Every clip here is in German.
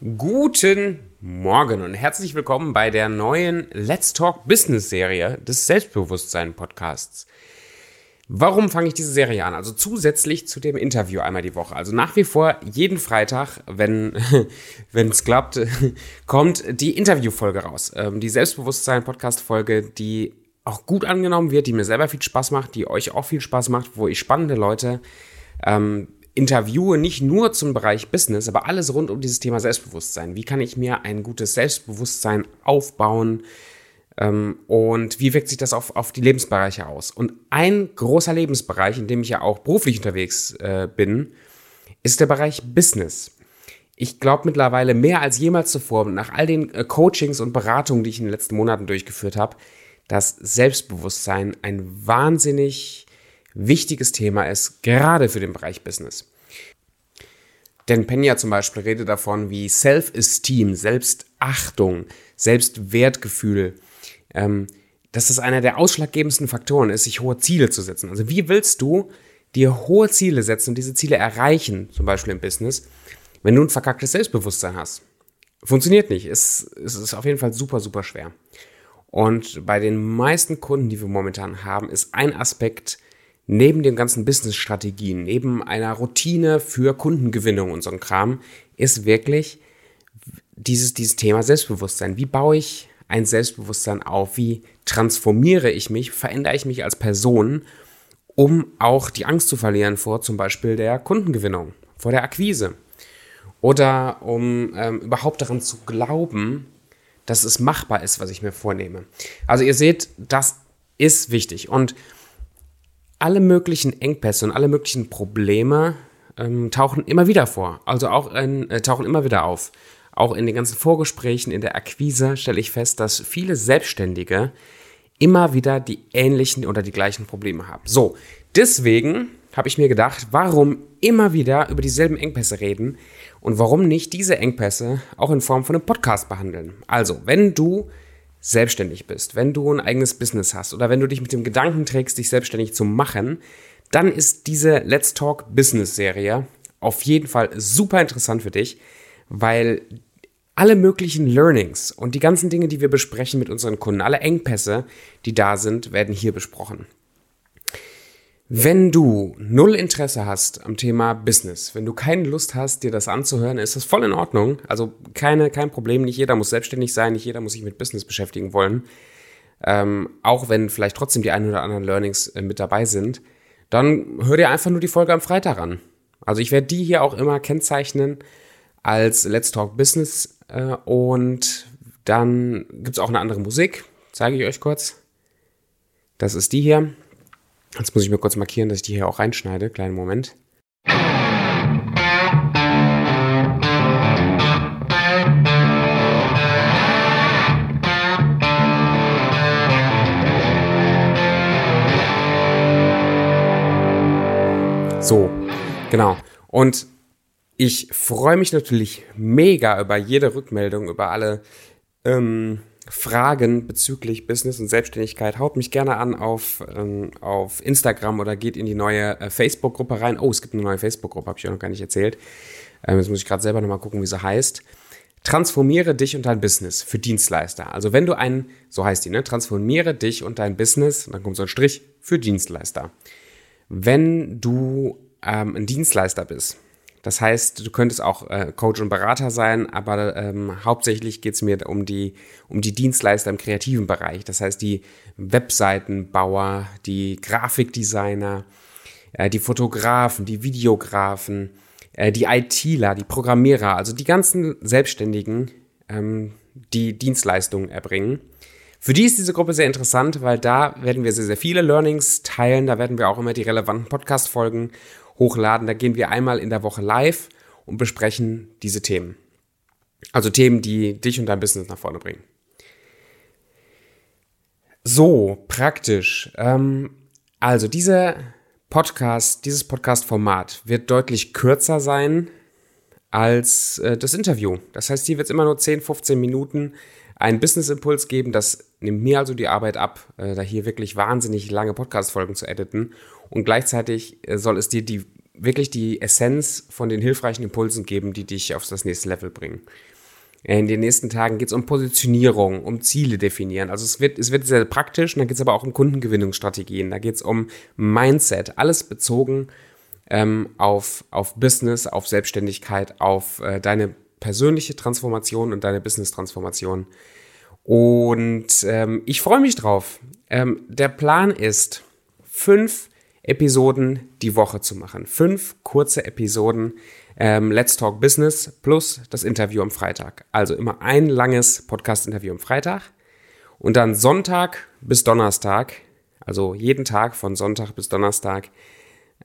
Guten Morgen und herzlich willkommen bei der neuen Let's Talk Business Serie des Selbstbewusstsein Podcasts. Warum fange ich diese Serie an? Also zusätzlich zu dem Interview einmal die Woche. Also nach wie vor jeden Freitag, wenn es klappt, kommt die Interviewfolge raus. Ähm, die Selbstbewusstsein Podcast Folge, die auch gut angenommen wird, die mir selber viel Spaß macht, die euch auch viel Spaß macht, wo ich spannende Leute ähm, interviewe nicht nur zum Bereich Business, aber alles rund um dieses Thema Selbstbewusstsein. Wie kann ich mir ein gutes Selbstbewusstsein aufbauen? Ähm, und wie wirkt sich das auf, auf die Lebensbereiche aus? Und ein großer Lebensbereich, in dem ich ja auch beruflich unterwegs äh, bin, ist der Bereich Business. Ich glaube mittlerweile mehr als jemals zuvor, nach all den äh, Coachings und Beratungen, die ich in den letzten Monaten durchgeführt habe, dass Selbstbewusstsein ein wahnsinnig wichtiges Thema ist, gerade für den Bereich Business. Denn Pena zum Beispiel redet davon, wie Self-Esteem, Selbstachtung, Selbstwertgefühl, ähm, dass das einer der ausschlaggebendsten Faktoren ist, sich hohe Ziele zu setzen. Also wie willst du dir hohe Ziele setzen und diese Ziele erreichen, zum Beispiel im Business, wenn du ein verkacktes Selbstbewusstsein hast? Funktioniert nicht. Es, es ist auf jeden Fall super, super schwer. Und bei den meisten Kunden, die wir momentan haben, ist ein Aspekt neben den ganzen Business-Strategien, neben einer Routine für Kundengewinnung und so ein Kram, ist wirklich dieses, dieses Thema Selbstbewusstsein. Wie baue ich ein Selbstbewusstsein auf? Wie transformiere ich mich? Verändere ich mich als Person, um auch die Angst zu verlieren vor zum Beispiel der Kundengewinnung, vor der Akquise? Oder um ähm, überhaupt daran zu glauben, dass es machbar ist, was ich mir vornehme. Also ihr seht, das ist wichtig. Und alle möglichen Engpässe und alle möglichen Probleme ähm, tauchen immer wieder vor. Also auch in, äh, tauchen immer wieder auf. Auch in den ganzen Vorgesprächen, in der Akquise stelle ich fest, dass viele Selbstständige immer wieder die ähnlichen oder die gleichen Probleme haben. So, deswegen habe ich mir gedacht, warum immer wieder über dieselben Engpässe reden und warum nicht diese Engpässe auch in Form von einem Podcast behandeln. Also, wenn du selbstständig bist, wenn du ein eigenes Business hast oder wenn du dich mit dem Gedanken trägst, dich selbstständig zu machen, dann ist diese Let's Talk Business Serie auf jeden Fall super interessant für dich, weil alle möglichen Learnings und die ganzen Dinge, die wir besprechen mit unseren Kunden, alle Engpässe, die da sind, werden hier besprochen. Wenn du null Interesse hast am Thema Business, wenn du keine Lust hast, dir das anzuhören, ist das voll in Ordnung. Also keine, kein Problem. Nicht jeder muss selbstständig sein, nicht jeder muss sich mit Business beschäftigen wollen. Ähm, auch wenn vielleicht trotzdem die ein oder anderen Learnings äh, mit dabei sind, dann hör dir einfach nur die Folge am Freitag an. Also ich werde die hier auch immer kennzeichnen als Let's Talk Business äh, und dann gibt es auch eine andere Musik, zeige ich euch kurz. Das ist die hier. Jetzt muss ich mir kurz markieren, dass ich die hier auch reinschneide. Kleinen Moment. So, genau. Und ich freue mich natürlich mega über jede Rückmeldung, über alle ähm, Fragen bezüglich Business und Selbstständigkeit, haut mich gerne an auf, ähm, auf Instagram oder geht in die neue äh, Facebook-Gruppe rein. Oh, es gibt eine neue Facebook-Gruppe, habe ich euch noch gar nicht erzählt. Ähm, jetzt muss ich gerade selber nochmal gucken, wie sie heißt. Transformiere dich und dein Business für Dienstleister. Also wenn du ein, so heißt die, ne? Transformiere dich und dein Business, dann kommt so ein Strich für Dienstleister. Wenn du ähm, ein Dienstleister bist, das heißt, du könntest auch äh, Coach und Berater sein, aber ähm, hauptsächlich geht es mir um die, um die Dienstleister im kreativen Bereich. Das heißt, die Webseitenbauer, die Grafikdesigner, äh, die Fotografen, die Videografen, äh, die ITler, die Programmierer, also die ganzen Selbstständigen, ähm, die Dienstleistungen erbringen. Für die ist diese Gruppe sehr interessant, weil da werden wir sehr, sehr viele Learnings teilen. Da werden wir auch immer die relevanten Podcast-Folgen hochladen. Da gehen wir einmal in der Woche live und besprechen diese Themen. Also Themen, die dich und dein Business nach vorne bringen. So, praktisch. Ähm, also diese Podcast, dieses Podcast-Format wird deutlich kürzer sein als äh, das Interview. Das heißt, hier wird es immer nur 10, 15 Minuten einen Business-Impuls geben. Das nimmt mir also die Arbeit ab, äh, da hier wirklich wahnsinnig lange Podcast-Folgen zu editen. Und gleichzeitig äh, soll es dir die wirklich die Essenz von den hilfreichen Impulsen geben, die dich auf das nächste Level bringen. In den nächsten Tagen geht es um Positionierung, um Ziele definieren. Also es wird, es wird sehr praktisch und da geht es aber auch um Kundengewinnungsstrategien, da geht es um Mindset, alles bezogen ähm, auf, auf Business, auf Selbstständigkeit, auf äh, deine persönliche Transformation und deine Business-Transformation. Und ähm, ich freue mich drauf. Ähm, der Plan ist, fünf Episoden die Woche zu machen. Fünf kurze Episoden ähm, Let's Talk Business plus das Interview am Freitag. Also immer ein langes Podcast-Interview am Freitag und dann Sonntag bis Donnerstag, also jeden Tag von Sonntag bis Donnerstag,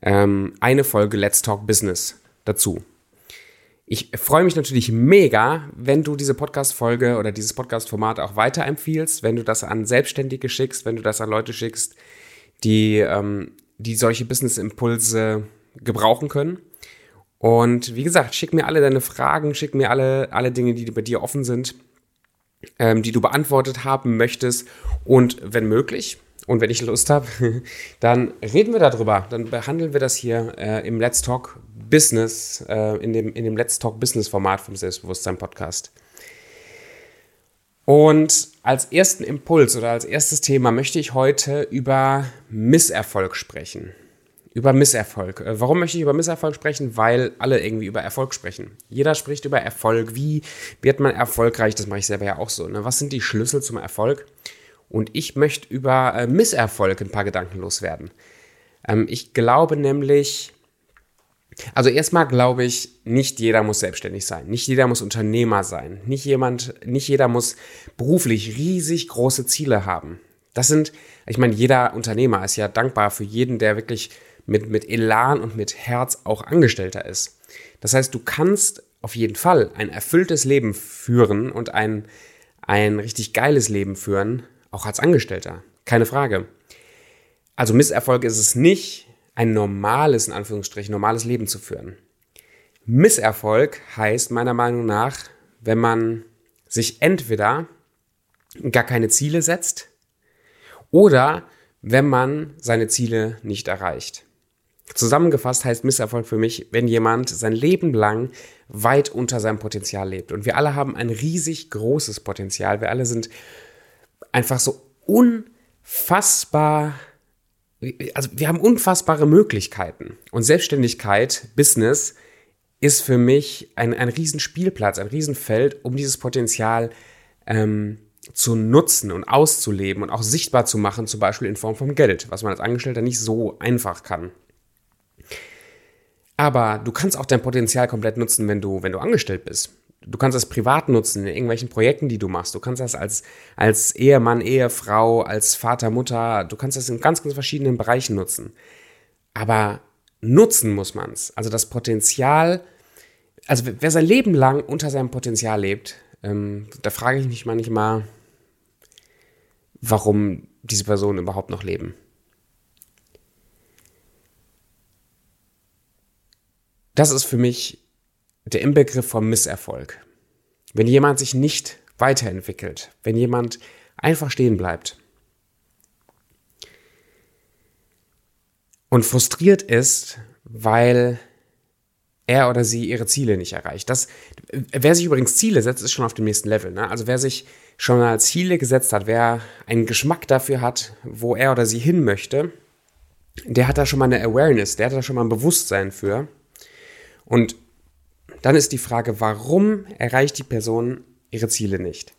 ähm, eine Folge Let's Talk Business dazu. Ich freue mich natürlich mega, wenn du diese Podcast-Folge oder dieses Podcast-Format auch weiterempfiehlst, wenn du das an Selbstständige schickst, wenn du das an Leute schickst, die, ähm, die solche Business-Impulse gebrauchen können. Und wie gesagt, schick mir alle deine Fragen, schick mir alle, alle Dinge, die bei dir offen sind, ähm, die du beantwortet haben möchtest. Und wenn möglich, und wenn ich Lust habe, dann reden wir darüber. Dann behandeln wir das hier äh, im Let's Talk Business, äh, in, dem, in dem Let's Talk Business Format vom Selbstbewusstsein Podcast. Und als ersten Impuls oder als erstes Thema möchte ich heute über Misserfolg sprechen über Misserfolg. Äh, warum möchte ich über Misserfolg sprechen? Weil alle irgendwie über Erfolg sprechen. Jeder spricht über Erfolg. Wie wird man erfolgreich? Das mache ich selber ja auch so. Ne? Was sind die Schlüssel zum Erfolg? Und ich möchte über äh, Misserfolg ein paar Gedanken loswerden. Ähm, ich glaube nämlich, also erstmal glaube ich, nicht jeder muss selbstständig sein. Nicht jeder muss Unternehmer sein. Nicht jemand, nicht jeder muss beruflich riesig große Ziele haben. Das sind, ich meine, jeder Unternehmer ist ja dankbar für jeden, der wirklich mit, mit Elan und mit Herz auch Angestellter ist. Das heißt, du kannst auf jeden Fall ein erfülltes Leben führen und ein, ein richtig geiles Leben führen, auch als Angestellter. Keine Frage. Also Misserfolg ist es nicht, ein normales, in Anführungsstrichen, normales Leben zu führen. Misserfolg heißt meiner Meinung nach, wenn man sich entweder gar keine Ziele setzt oder wenn man seine Ziele nicht erreicht. Zusammengefasst heißt Misserfolg für mich, wenn jemand sein Leben lang weit unter seinem Potenzial lebt. Und wir alle haben ein riesig großes Potenzial. Wir alle sind einfach so unfassbar, also wir haben unfassbare Möglichkeiten. Und Selbstständigkeit, Business ist für mich ein, ein Riesenspielplatz, ein Riesenfeld, um dieses Potenzial ähm, zu nutzen und auszuleben und auch sichtbar zu machen, zum Beispiel in Form von Geld, was man als Angestellter nicht so einfach kann. Aber du kannst auch dein Potenzial komplett nutzen, wenn du, wenn du angestellt bist. Du kannst das privat nutzen in irgendwelchen Projekten, die du machst. Du kannst das als, als Ehemann, Ehefrau, als Vater, Mutter, du kannst das in ganz, ganz verschiedenen Bereichen nutzen. Aber nutzen muss man es. Also das Potenzial, also wer sein Leben lang unter seinem Potenzial lebt, ähm, da frage ich mich manchmal, warum diese Personen überhaupt noch leben. Das ist für mich der Inbegriff vom Misserfolg. Wenn jemand sich nicht weiterentwickelt, wenn jemand einfach stehen bleibt und frustriert ist, weil er oder sie ihre Ziele nicht erreicht. Das, wer sich übrigens Ziele setzt, ist schon auf dem nächsten Level. Ne? Also wer sich schon mal Ziele gesetzt hat, wer einen Geschmack dafür hat, wo er oder sie hin möchte, der hat da schon mal eine Awareness, der hat da schon mal ein Bewusstsein für. Und dann ist die Frage, warum erreicht die Person ihre Ziele nicht?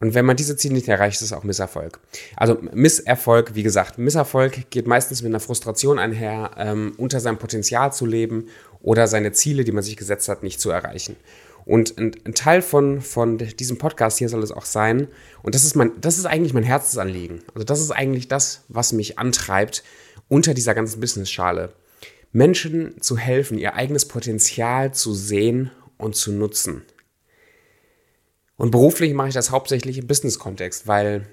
Und wenn man diese Ziele nicht erreicht, ist es auch Misserfolg. Also Misserfolg, wie gesagt, Misserfolg geht meistens mit einer Frustration einher, ähm, unter seinem Potenzial zu leben oder seine Ziele, die man sich gesetzt hat, nicht zu erreichen. Und ein, ein, Teil von, von diesem Podcast hier soll es auch sein, und das ist, mein, das ist eigentlich mein Herzensanliegen. Also das ist eigentlich das, was mich antreibt unter dieser ganzen Business-Schale. Menschen zu helfen, ihr eigenes Potenzial zu sehen und zu nutzen. Und beruflich mache ich das hauptsächlich im Business-Kontext, weil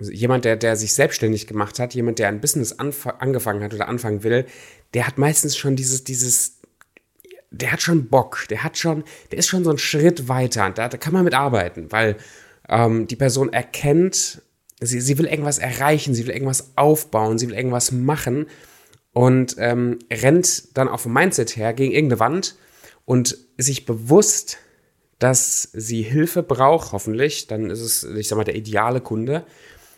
jemand, der, der sich selbstständig gemacht hat, jemand, der ein Business angefangen hat oder anfangen will, der hat meistens schon dieses, dieses, der hat schon Bock, der hat schon, der ist schon so einen Schritt weiter. Da, da kann man mit arbeiten, weil ähm, die Person erkennt, sie, sie will irgendwas erreichen, sie will irgendwas aufbauen, sie will irgendwas machen und ähm, rennt dann auf dem Mindset her gegen irgendeine Wand und ist sich bewusst, dass sie Hilfe braucht, hoffentlich, dann ist es, ich sag mal, der ideale Kunde,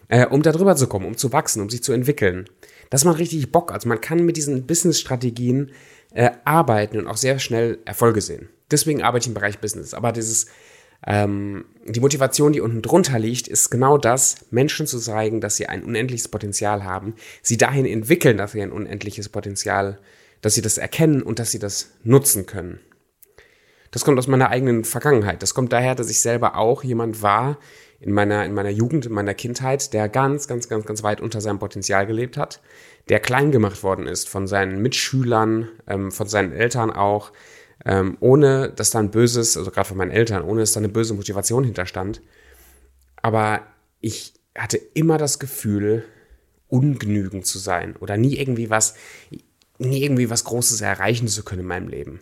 äh, um da drüber zu kommen, um zu wachsen, um sich zu entwickeln. Das macht richtig Bock. Also man kann mit diesen Business-Strategien äh, arbeiten und auch sehr schnell Erfolge sehen. Deswegen arbeite ich im Bereich Business. Aber dieses, ähm, die Motivation, die unten drunter liegt, ist genau das, Menschen zu zeigen, dass sie ein unendliches Potenzial haben, sie dahin entwickeln, dass sie ein unendliches Potenzial, dass sie das erkennen und dass sie das nutzen können. Das kommt aus meiner eigenen Vergangenheit. Das kommt daher, dass ich selber auch jemand war in meiner, in meiner Jugend, in meiner Kindheit, der ganz, ganz, ganz, ganz weit unter seinem Potenzial gelebt hat, der klein gemacht worden ist von seinen Mitschülern, ähm, von seinen Eltern auch, ähm, ohne dass da ein böses, also gerade von meinen Eltern, ohne dass da eine böse Motivation hinterstand. Aber ich hatte immer das Gefühl, ungenügend zu sein oder nie irgendwie was, nie irgendwie was Großes erreichen zu können in meinem Leben.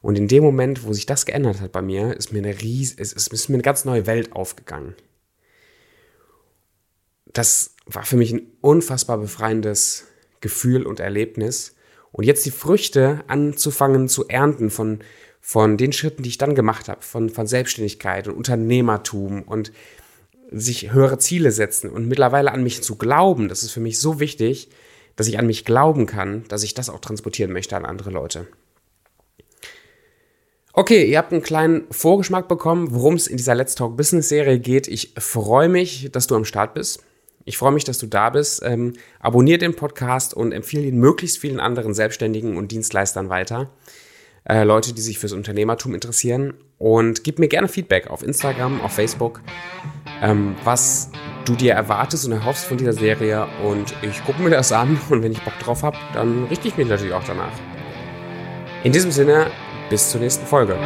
Und in dem Moment, wo sich das geändert hat bei mir, ist mir eine ries ist, ist mir eine ganz neue Welt aufgegangen. Das war für mich ein unfassbar befreiendes Gefühl und Erlebnis. Und jetzt die Früchte anzufangen zu ernten von, von den Schritten, die ich dann gemacht habe, von, von Selbstständigkeit und Unternehmertum und sich höhere Ziele setzen und mittlerweile an mich zu glauben, das ist für mich so wichtig, dass ich an mich glauben kann, dass ich das auch transportieren möchte an andere Leute. Okay, ihr habt einen kleinen Vorgeschmack bekommen, worum es in dieser Let's Talk Business Serie geht. Ich freue mich, dass du am Start bist. Ich freue mich, dass du da bist. Ähm, abonnier den Podcast und empfehle ihn möglichst vielen anderen Selbstständigen und Dienstleistern weiter. Äh, Leute, die sich fürs Unternehmertum interessieren. Und gib mir gerne Feedback auf Instagram, auf Facebook, ähm, was du dir erwartest und erhoffst von dieser Serie. Und ich gucke mir das an und wenn ich Bock drauf habe, dann richte ich mich natürlich auch danach. In diesem Sinne, bis zur nächsten Folge.